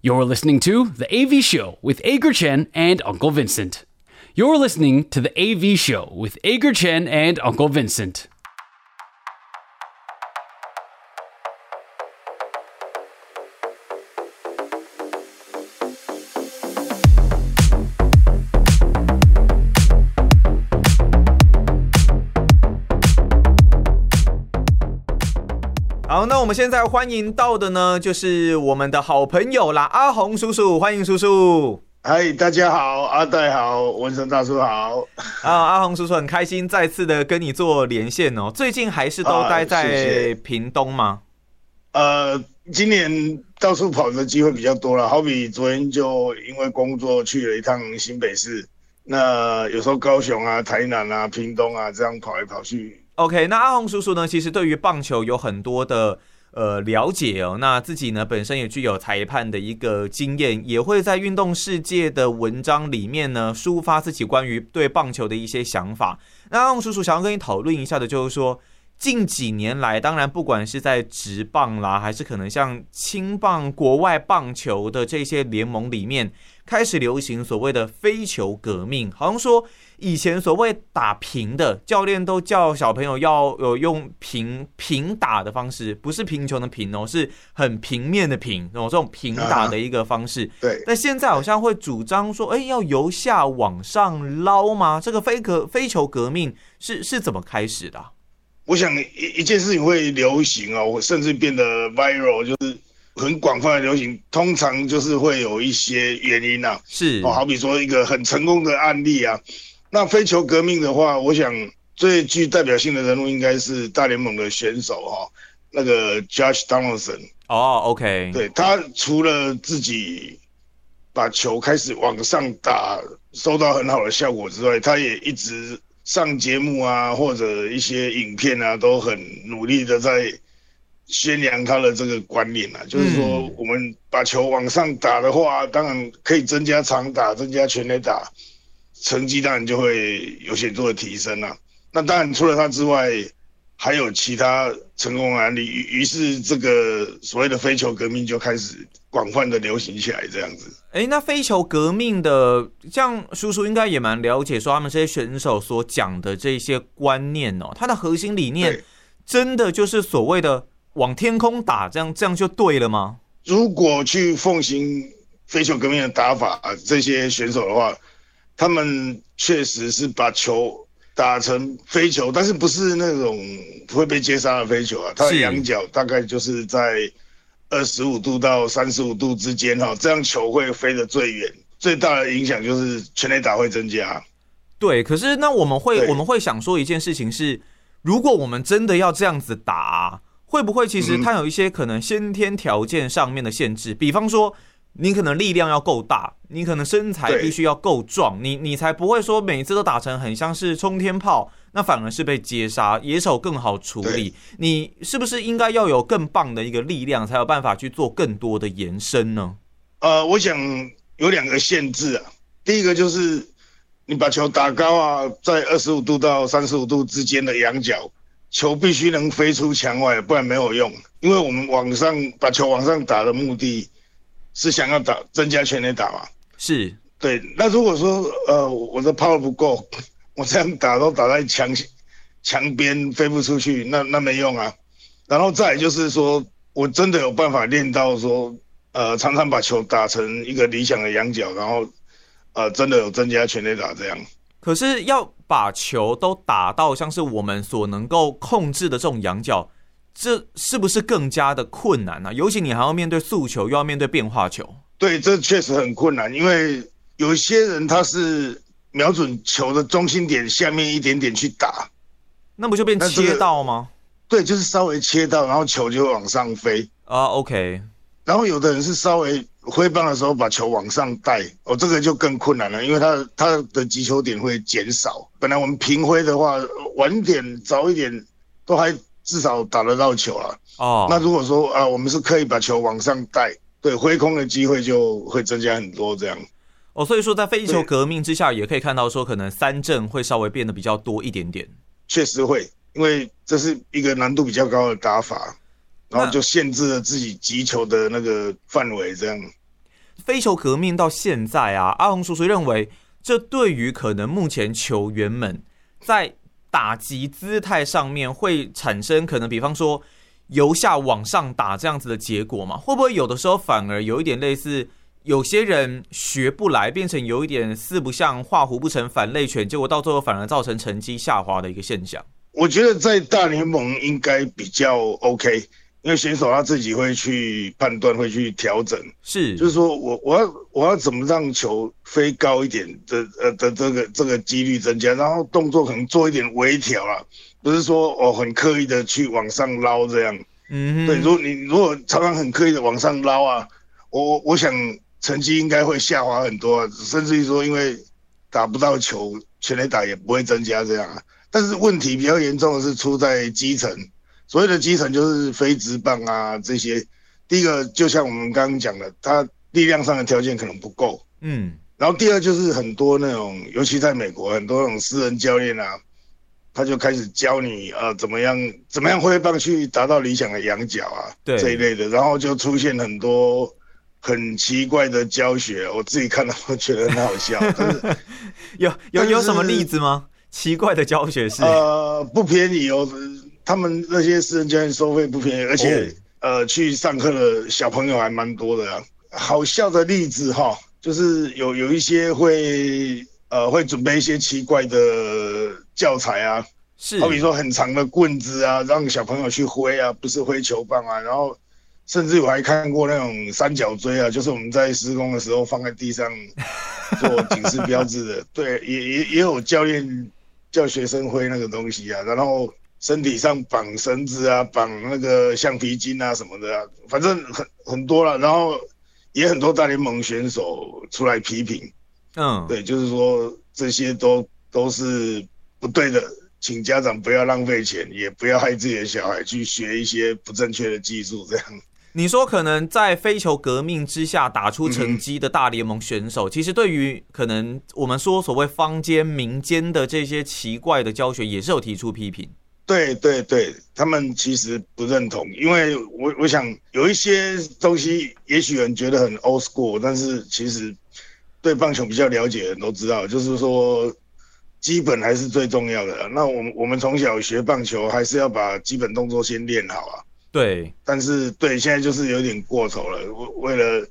You're listening to The AV Show with Ager Chen and Uncle Vincent. You're listening to The AV Show with Ager Chen and Uncle Vincent. 们现在欢迎到的呢，就是我们的好朋友啦，阿红叔叔，欢迎叔叔。嗨，大家好，阿戴好，文森大叔好。啊，阿红叔叔很开心再次的跟你做连线哦。最近还是都待在屏东吗？啊、谢谢呃，今年到处跑的机会比较多了，好比昨天就因为工作去了一趟新北市，那有时候高雄啊、台南啊、屏东啊这样跑来跑去。OK，那阿红叔叔呢，其实对于棒球有很多的呃了解哦。那自己呢，本身也具有裁判的一个经验，也会在运动世界的文章里面呢，抒发自己关于对棒球的一些想法。那阿鸿叔叔想要跟你讨论一下的，就是说。近几年来，当然不管是在职棒啦，还是可能像青棒、国外棒球的这些联盟里面，开始流行所谓的非球革命。好像说以前所谓打平的教练都叫小朋友要有用平平打的方式，不是贫穷的贫哦，是很平面的平哦，这种平打的一个方式。对。但现在好像会主张说，哎，要由下往上捞吗？这个飞革飞球革命是是怎么开始的？我想一一件事情会流行哦，甚至变得 viral，就是很广泛的流行。通常就是会有一些原因啊，是哦，好比说一个很成功的案例啊。那非球革命的话，我想最具代表性的人物应该是大联盟的选手哈，那个 Josh Donaldson。哦，OK，对，他除了自己把球开始往上打，收到很好的效果之外，他也一直。上节目啊，或者一些影片啊，都很努力的在宣扬他的这个观念啊，就是说我们把球往上打的话，当然可以增加长打，增加全垒打，成绩当然就会有显著的提升啊。那当然除了他之外，还有其他成功的案例，于于是这个所谓的飞球革命就开始广泛的流行起来，这样子。哎，那飞球革命的，像叔叔应该也蛮了解，说他们这些选手所讲的这些观念哦，他的核心理念真的就是所谓的往天空打，这样这样就对了吗？如果去奉行飞球革命的打法，这些选手的话，他们确实是把球。打成飞球，但是不是那种会被接杀的飞球啊？它的仰角大概就是在二十五度到三十五度之间哈，这样球会飞得最远。最大的影响就是全垒打会增加。对，可是那我们会我们会想说一件事情是，如果我们真的要这样子打，会不会其实它有一些可能先天条件上面的限制？比方说。你可能力量要够大，你可能身材必须要够壮，你你才不会说每次都打成很像是冲天炮，那反而是被接杀，野手更好处理。你是不是应该要有更棒的一个力量，才有办法去做更多的延伸呢？呃，我想有两个限制啊，第一个就是你把球打高啊，在二十五度到三十五度之间的仰角，球必须能飞出墙外，不然没有用。因为我们往上把球往上打的目的。是想要打增加全垒打嘛？是对。那如果说呃我的 power 不够，我这样打都打在墙墙边飞不出去，那那没用啊。然后再就是说我真的有办法练到说呃常常把球打成一个理想的仰角，然后呃真的有增加全垒打这样。可是要把球都打到像是我们所能够控制的这种仰角。这是不是更加的困难呢、啊？尤其你还要面对速球，又要面对变化球。对，这确实很困难，因为有些人他是瞄准球的中心点下面一点点去打，那不就变切到吗？对，就是稍微切到，然后球就往上飞啊。Uh, OK，然后有的人是稍微挥棒的时候把球往上带，哦，这个就更困难了，因为他他的击球点会减少。本来我们平挥的话，晚点早一点都还。至少打得到球了哦。那如果说啊，我们是刻意把球往上带，对，挥空的机会就会增加很多这样。哦，所以说在非球革命之下，也可以看到说，可能三振会稍微变得比较多一点点。确实会，因为这是一个难度比较高的打法，然后就限制了自己击球的那个范围这样。非球革命到现在啊，阿红叔叔认为，这对于可能目前球员们在打击姿态上面会产生可能，比方说由下往上打这样子的结果嘛？会不会有的时候反而有一点类似，有些人学不来，变成有一点四不像，画虎不成反类犬，结果到最后反而造成成绩下滑的一个现象？我觉得在大联盟应该比较 OK。因为选手他自己会去判断，会去调整，是，就是说我我要我要怎么让球飞高一点的呃的这个这个几率增加，然后动作可能做一点微调啊，不是说我很刻意的去往上捞这样，嗯，对，如果你如果常常很刻意的往上捞啊，我我想成绩应该会下滑很多啊，甚至于说因为打不到球，全垒打也不会增加这样啊，但是问题比较严重的是出在基层。所谓的基层就是非职棒啊，这些，第一个就像我们刚刚讲的，他力量上的条件可能不够，嗯，然后第二就是很多那种，尤其在美国，很多那种私人教练啊，他就开始教你呃怎么样怎么样挥棒去达到理想的仰角啊，对这一类的，然后就出现很多很奇怪的教学，我自己看到我觉得很好笑，但是 有有有什么例子吗？奇怪的教学是呃不便宜哦。他们那些私人教练收费不便宜，而且、哦、呃，去上课的小朋友还蛮多的、啊。好笑的例子哈，就是有有一些会呃会准备一些奇怪的教材啊，是，好比说很长的棍子啊，让小朋友去挥啊，不是挥球棒啊。然后甚至我还看过那种三角锥啊，就是我们在施工的时候放在地上 做警示标志的。对，也也也有教练叫学生挥那个东西啊，然后。身体上绑绳子啊，绑那个橡皮筋啊什么的啊，反正很很多了。然后也很多大联盟选手出来批评，嗯，对，就是说这些都都是不对的，请家长不要浪费钱，也不要害自己的小孩去学一些不正确的技术。这样，你说可能在非球革命之下打出成绩的大联盟选手，嗯，其实对于可能我们说所谓坊间民间的这些奇怪的教学，也是有提出批评。对对对，他们其实不认同，因为我我想有一些东西，也许人觉得很 old school，但是其实对棒球比较了解的人都知道，就是说基本还是最重要的。那我们我们从小学棒球，还是要把基本动作先练好啊。对，但是对现在就是有点过头了，为为了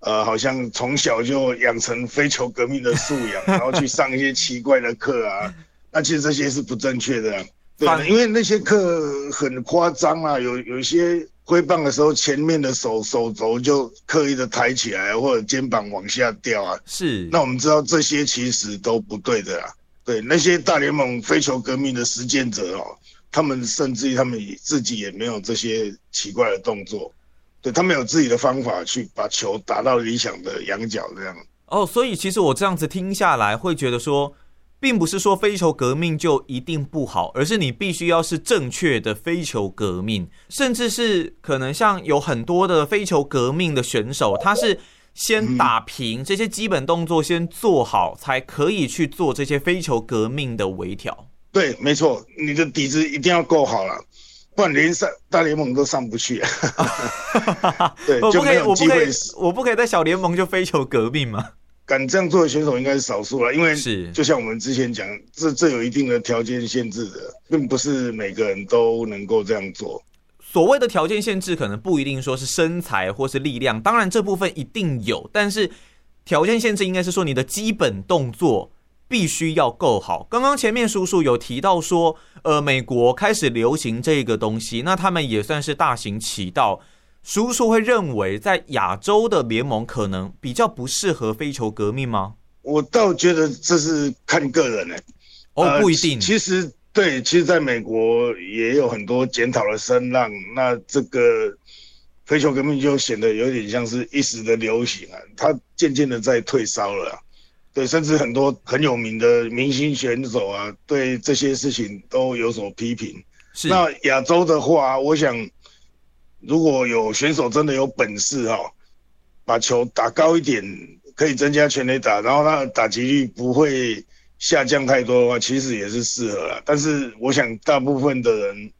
呃，好像从小就养成非球革命的素养，然后去上一些奇怪的课啊，那其实这些是不正确的啊。对，因为那些课很夸张啊，有有一些挥棒的时候，前面的手手肘就刻意的抬起来，或者肩膀往下掉啊。是，那我们知道这些其实都不对的啦。对，那些大联盟飞球革命的实践者哦，他们甚至于他们自己也没有这些奇怪的动作，对，他们有自己的方法去把球打到理想的仰角这样。哦，所以其实我这样子听下来，会觉得说。并不是说非球革命就一定不好，而是你必须要是正确的非球革命，甚至是可能像有很多的非球革命的选手，他是先打平这些基本动作先做好，才可以去做这些非球革命的微调。对，没错，你的底子一定要够好了，不然连上大联盟都上不去。对，我不可以，我不可以，我不可以在小联盟就非球革命吗？敢这样做的选手应该是少数了，因为是就像我们之前讲，这这有一定的条件限制的，并不是每个人都能够这样做。所谓的条件限制，可能不一定说是身材或是力量，当然这部分一定有，但是条件限制应该是说你的基本动作必须要够好。刚刚前面叔叔有提到说，呃，美国开始流行这个东西，那他们也算是大行其道。叔叔会认为，在亚洲的联盟可能比较不适合非球革命吗？我倒觉得这是看个人呢、欸。哦，不一定。呃、其实对，其实在美国也有很多检讨的声浪，那这个非球革命就显得有点像是一时的流行啊，它渐渐的在退烧了、啊。对，甚至很多很有名的明星选手啊，对这些事情都有所批评。是。那亚洲的话，我想。如果有选手真的有本事哈，把球打高一点，可以增加全垒打，然后他的打击率不会下降太多的话，其实也是适合了。但是我想大部分的人，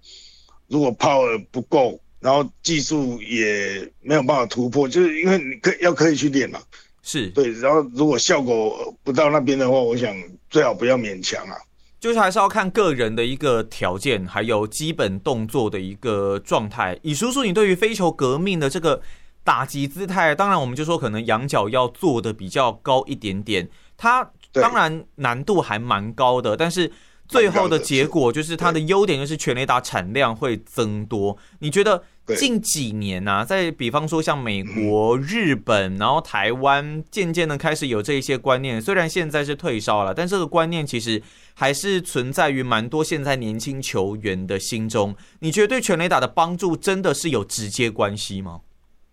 如果 power 不够，然后技术也没有办法突破，就是因为你可要可以去练嘛。是对，然后如果效果不到那边的话，我想最好不要勉强啊。就是还是要看个人的一个条件，还有基本动作的一个状态。以叔叔你对于飞球革命的这个打击姿态，当然我们就说可能仰角要做的比较高一点点，它当然难度还蛮高的，但是。最后的结果就是它的优点就是全垒打产量会增多。你觉得近几年呢、啊，在比方说像美国、日本，然后台湾，渐渐的开始有这一些观念。虽然现在是退烧了，但这个观念其实还是存在于蛮多现在年轻球员的心中。你觉得对全垒打的帮助真的是有直接关系吗？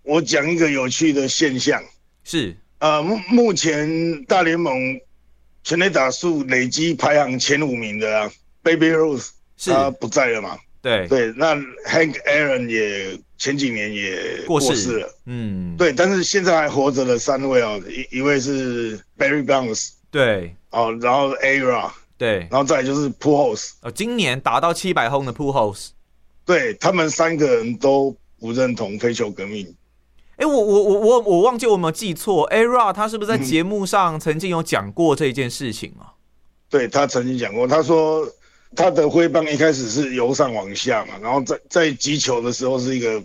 我讲一个有趣的现象，是呃，目目前大联盟。全垒打数累积排行前五名的啊，Baby Ruth 他不在了嘛？对。对，那 Hank Aaron 也前几年也过世。了，嗯，对，但是现在还活着的三位哦，一一位是 Barry Bonds，对，哦，然后 Ara，对，然后再来就是 Pujols，哦，今年达到七百轰的 Pujols，对，他们三个人都不认同非球革命。哎，我我我我我忘记我有没有记错，Era 他是不是在节目上曾经有讲过这件事情啊？嗯、对，他曾经讲过，他说他的挥棒一开始是由上往下嘛，然后在在击球的时候是一个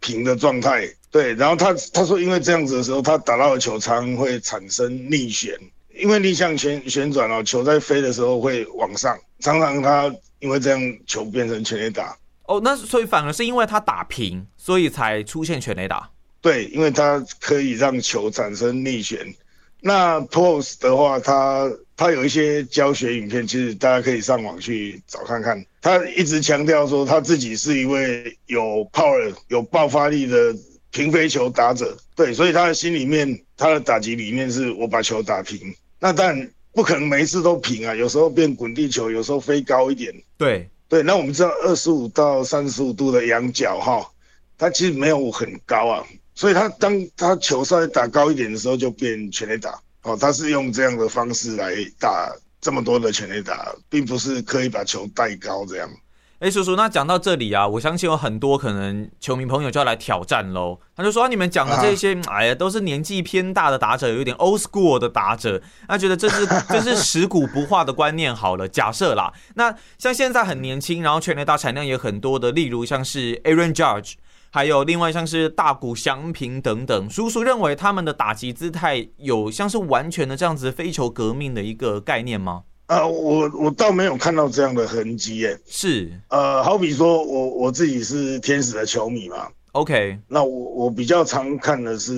平的状态，对，然后他他说因为这样子的时候，他打到的球常会产生逆旋，因为逆向旋旋转哦，球在飞的时候会往上，常常他因为这样球变成全垒打。哦，那所以反而是因为他打平，所以才出现全垒打。对，因为它可以让球产生逆旋。那 Pujols 的话，他他有一些教学影片，其实大家可以上网去找看看。他一直强调说，他自己是一位有 power、有爆发力的平飞球打者。对，所以他的心里面，他的打击理念是我把球打平。那但不可能每一次都平啊，有时候变滚地球，有时候飞高一点。对对，那我们知道二十五到三十五度的仰角哈，它其实没有很高啊。所以他当他球稍微打高一点的时候，就变全垒打哦。他是用这样的方式来打这么多的全垒打，并不是刻意把球带高这样。哎、欸，叔叔，那讲到这里啊，我相信有很多可能球迷朋友就要来挑战喽。他就说、啊、你们讲的这些，哎呀，都是年纪偏大的打者，有点 old school 的打者，他觉得这是 这是食古不化的观念。好了，假设啦，那像现在很年轻，然后全垒打产量也很多的，例如像是 Aaron Judge。还有另外像是大谷翔平等等，叔叔认为他们的打击姿态有像是完全的这样子非球革命的一个概念吗？啊，我我倒没有看到这样的痕迹耶。是，呃，好比说我我自己是天使的球迷嘛，OK，那我我比较常看的是，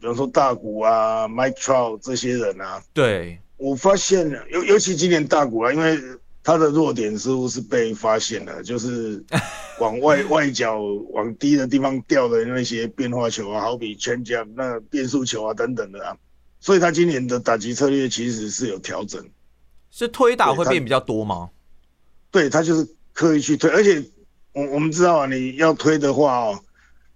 比方说大谷啊、Mike Trout 这些人啊。对，我发现尤尤其今年大谷啊，因为。他的弱点似乎是被发现了，就是往外 外角往低的地方掉的那些变化球啊，好比 changeup 那变速球啊等等的啊，所以他今年的打击策略其实是有调整，是推打会变比较多吗？对，他，对他就是刻意去推，而且我我们知道啊，你要推的话哦，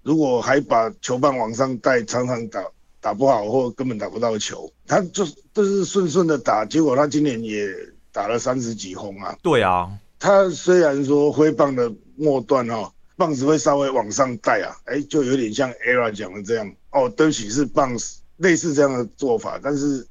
如果还把球棒往上带，常常打打不好或根本打不到球，他就就是顺顺的打，结果他今年也。打了三十几轰啊！对啊，他虽然说挥棒的末段哦，棒子会稍微往上带啊，哎，就有点像 ERA 讲的这样哦，对不起，是棒类似这样的做法，但是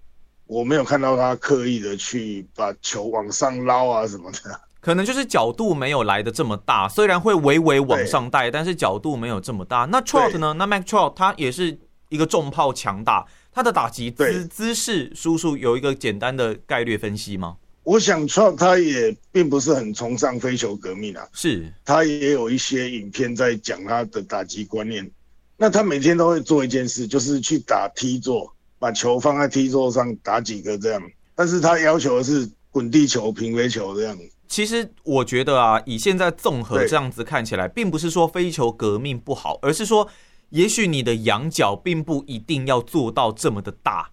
我没有看到他刻意的去把球往上捞啊什么的，可能就是角度没有来的这么大，虽然会微微往上带，但是角度没有这么大。那 Trout 呢？那 Mac Trout 他也是一个重炮强大，他的打击姿姿势，叔叔有一个简单的概率分析吗？我想，Trout 他也并不是很崇尚非球革命啊，是他也有一些影片在讲他的打击观念。那他每天都会做一件事，就是去打 T 座，把球放在 T 座上打几个这样。但是他要求的是滚地球、平飞球这样。其实我觉得啊，以现在综合这样子看起来，并不是说非球革命不好，而是说，也许你的仰角并不一定要做到这么的大。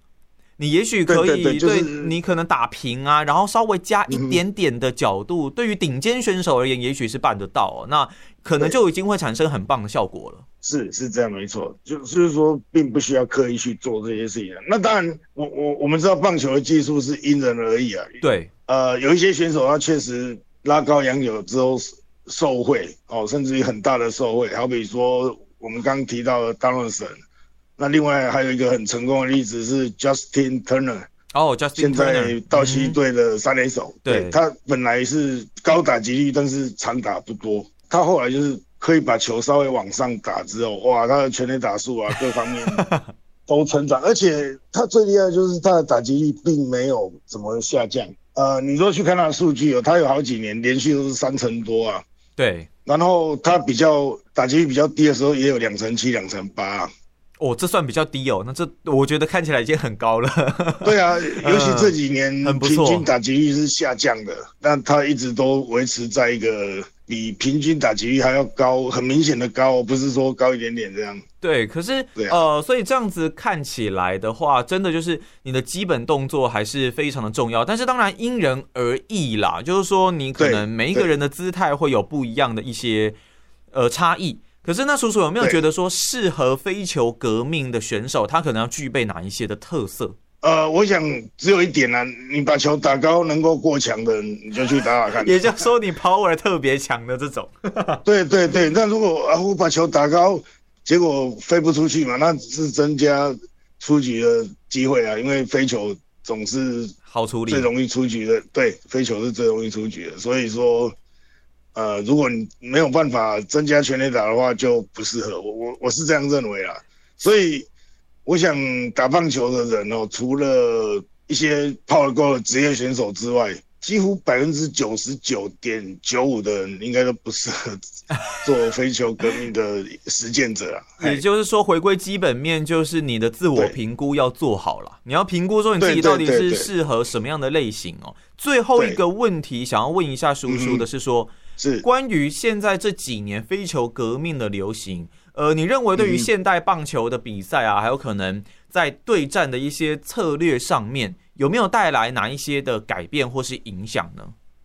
你也许可以，对，对你可能打平啊，然后稍微加一点点的角度，嗯、对于顶尖选手而言，也许是办得到，哦。那可能就已经会产生很棒的效果了。是是这样，没错，就就是说，并不需要刻意去做这些事情。那当然，我我我们知道棒球的技术是因人而异啊。对，呃，有一些选手他确实拉高仰角之后受贿哦，甚至于很大的受贿。好比说我们刚提到的 Donaldson，那另外还有一个很成功的例子是 Justin Turner。哦，Justin Turner，现在道奇队的三垒手，嗯、对，他本来是高打击率，但是长打不多。他后来就是可以把球稍微往上打之后，哇，他的全垒打数啊，各方面都成长。而且他最厉害的就是他的打击率并没有怎么下降。呃，你说去看他的数据哦，他有好几年连续都是三成多啊。对，然后他比较打击率比较低的时候，也有两成七、两成八。哦，这算比较低哦。那这我觉得看起来已经很高了。对啊，尤其这几年平均打击率是下降的，但他一直都维持在一个比平均打击率还要高，很明显的高，不是说高一点点这样。对，可是呃，所以这样子看起来的话，真的就是你的基本动作还是非常的重要。但是当然因人而异啦，就是说你可能每一个人的姿态会有不一样的一些呃差异。可是那叔叔有没有觉得说适合飞球革命的选手，他可能要具备哪一些的特色？呃，我想只有一点呢、啊，你把球打高能够过墙的，你就去打打看。也就是说，你 power 特别强的这种。对对对，那如果啊，我把球打高，结果飞不出去嘛，那是增加出局的机会啊，因为飞球总是好处理，最容易出局的。对，飞球是最容易出局的，所以说。呃，如果你没有办法增加全垒打的话，就不适合我。我我是这样认为啦。所以，我想打棒球的人哦，除了一些泡得够的职业选手之外，几乎百分之九十九点九五的人应该都不适合做非球革命的实践者啊。也就是说，回归基本面，就是你的自我评估要做好了。你要评估说你自己到底是适合什么样的类型哦。最后一个问题，想要问一下叔叔的是说。是关于现在这几年飞球革命的流行，呃，你认为对于现代棒球的比赛啊，还有可能在对战的一些策略上面，有没有带来哪一些的改变或是影响呢？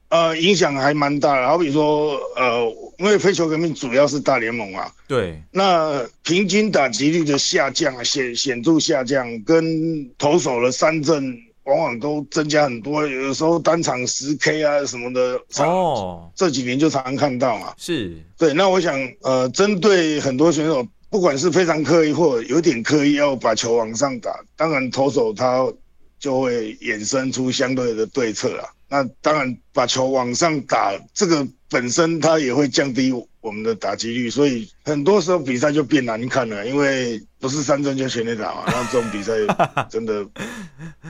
呃，影响还蛮大的，好比说，呃，因为飞球革命主要是大联盟啊，对，那平均打击率的下降显显著下降，跟投手的三振。往往都增加很多，有的时候单场十 K 啊什么的，哦，这几年就常常看到嘛。是，对。那我想，呃，针对很多选手，不管是非常刻意或有点刻意要把球往上打，当然投手他就会衍生出相对的对策啊。那当然把球往上打，这个本身它也会降低我们的打击率，所以很多时候比赛就变难看了，因为不是三振就全力打嘛，然后这种比赛真的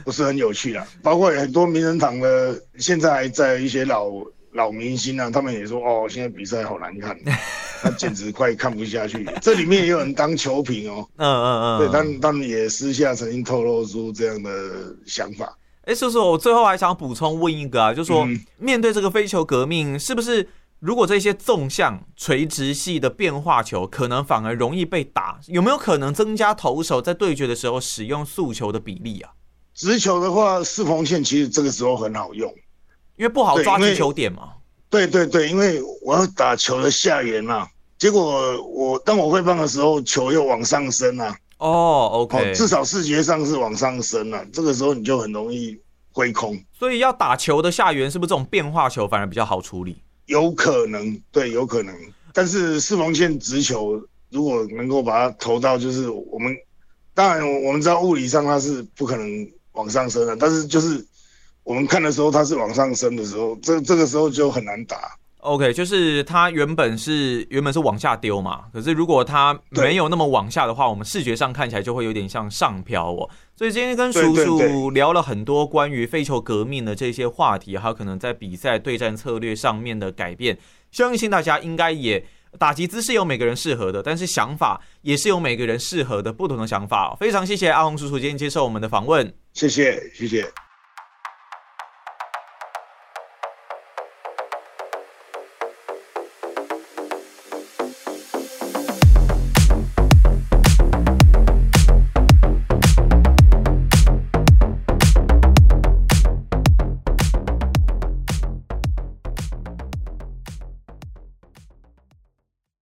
不是很有趣啦。包括很多名人堂的，现在还在一些老老明星啊，他们也说哦，现在比赛好难看，他简直快看不下去。这里面也有人当球评哦，嗯嗯嗯，对，他们他们也私下曾经透露出这样的想法。哎，叔叔，我最后还想补充问一个啊，就是说面对这个飞球革命，是不是？如果这些纵向垂直系的变化球可能反而容易被打，有没有可能增加投手在对决的时候使用速球的比例啊？直球的话，四缝线其实这个时候很好用，因为不好抓击球点嘛。对对对，因为我要打球的下沿嘛，结果我当我挥棒的时候，球又往上升啊。哦，OK，至少视觉上是往上升啊，这个时候你就很容易挥空。所以要打球的下缘，是不是这种变化球反而比较好处理？有可能，对，有可能。但是四缝线直球，如果能够把它投到，就是我们当然我们知道物理上它是不可能往上升的，但是就是我们看的时候它是往上升的时候，这这个时候就很难打。OK，就是它原本是原本是往下丢嘛，可是如果它没有那么往下的话，我们视觉上看起来就会有点像上飘哦。所以今天跟叔叔聊了很多关于飞球革命的这些话题，还有可能在比赛对战策略上面的改变。相信大家应该也打击姿势有每个人适合的，但是想法也是有每个人适合的不同的想法。非常谢谢阿红叔叔今天接受我们的访问，谢谢谢谢。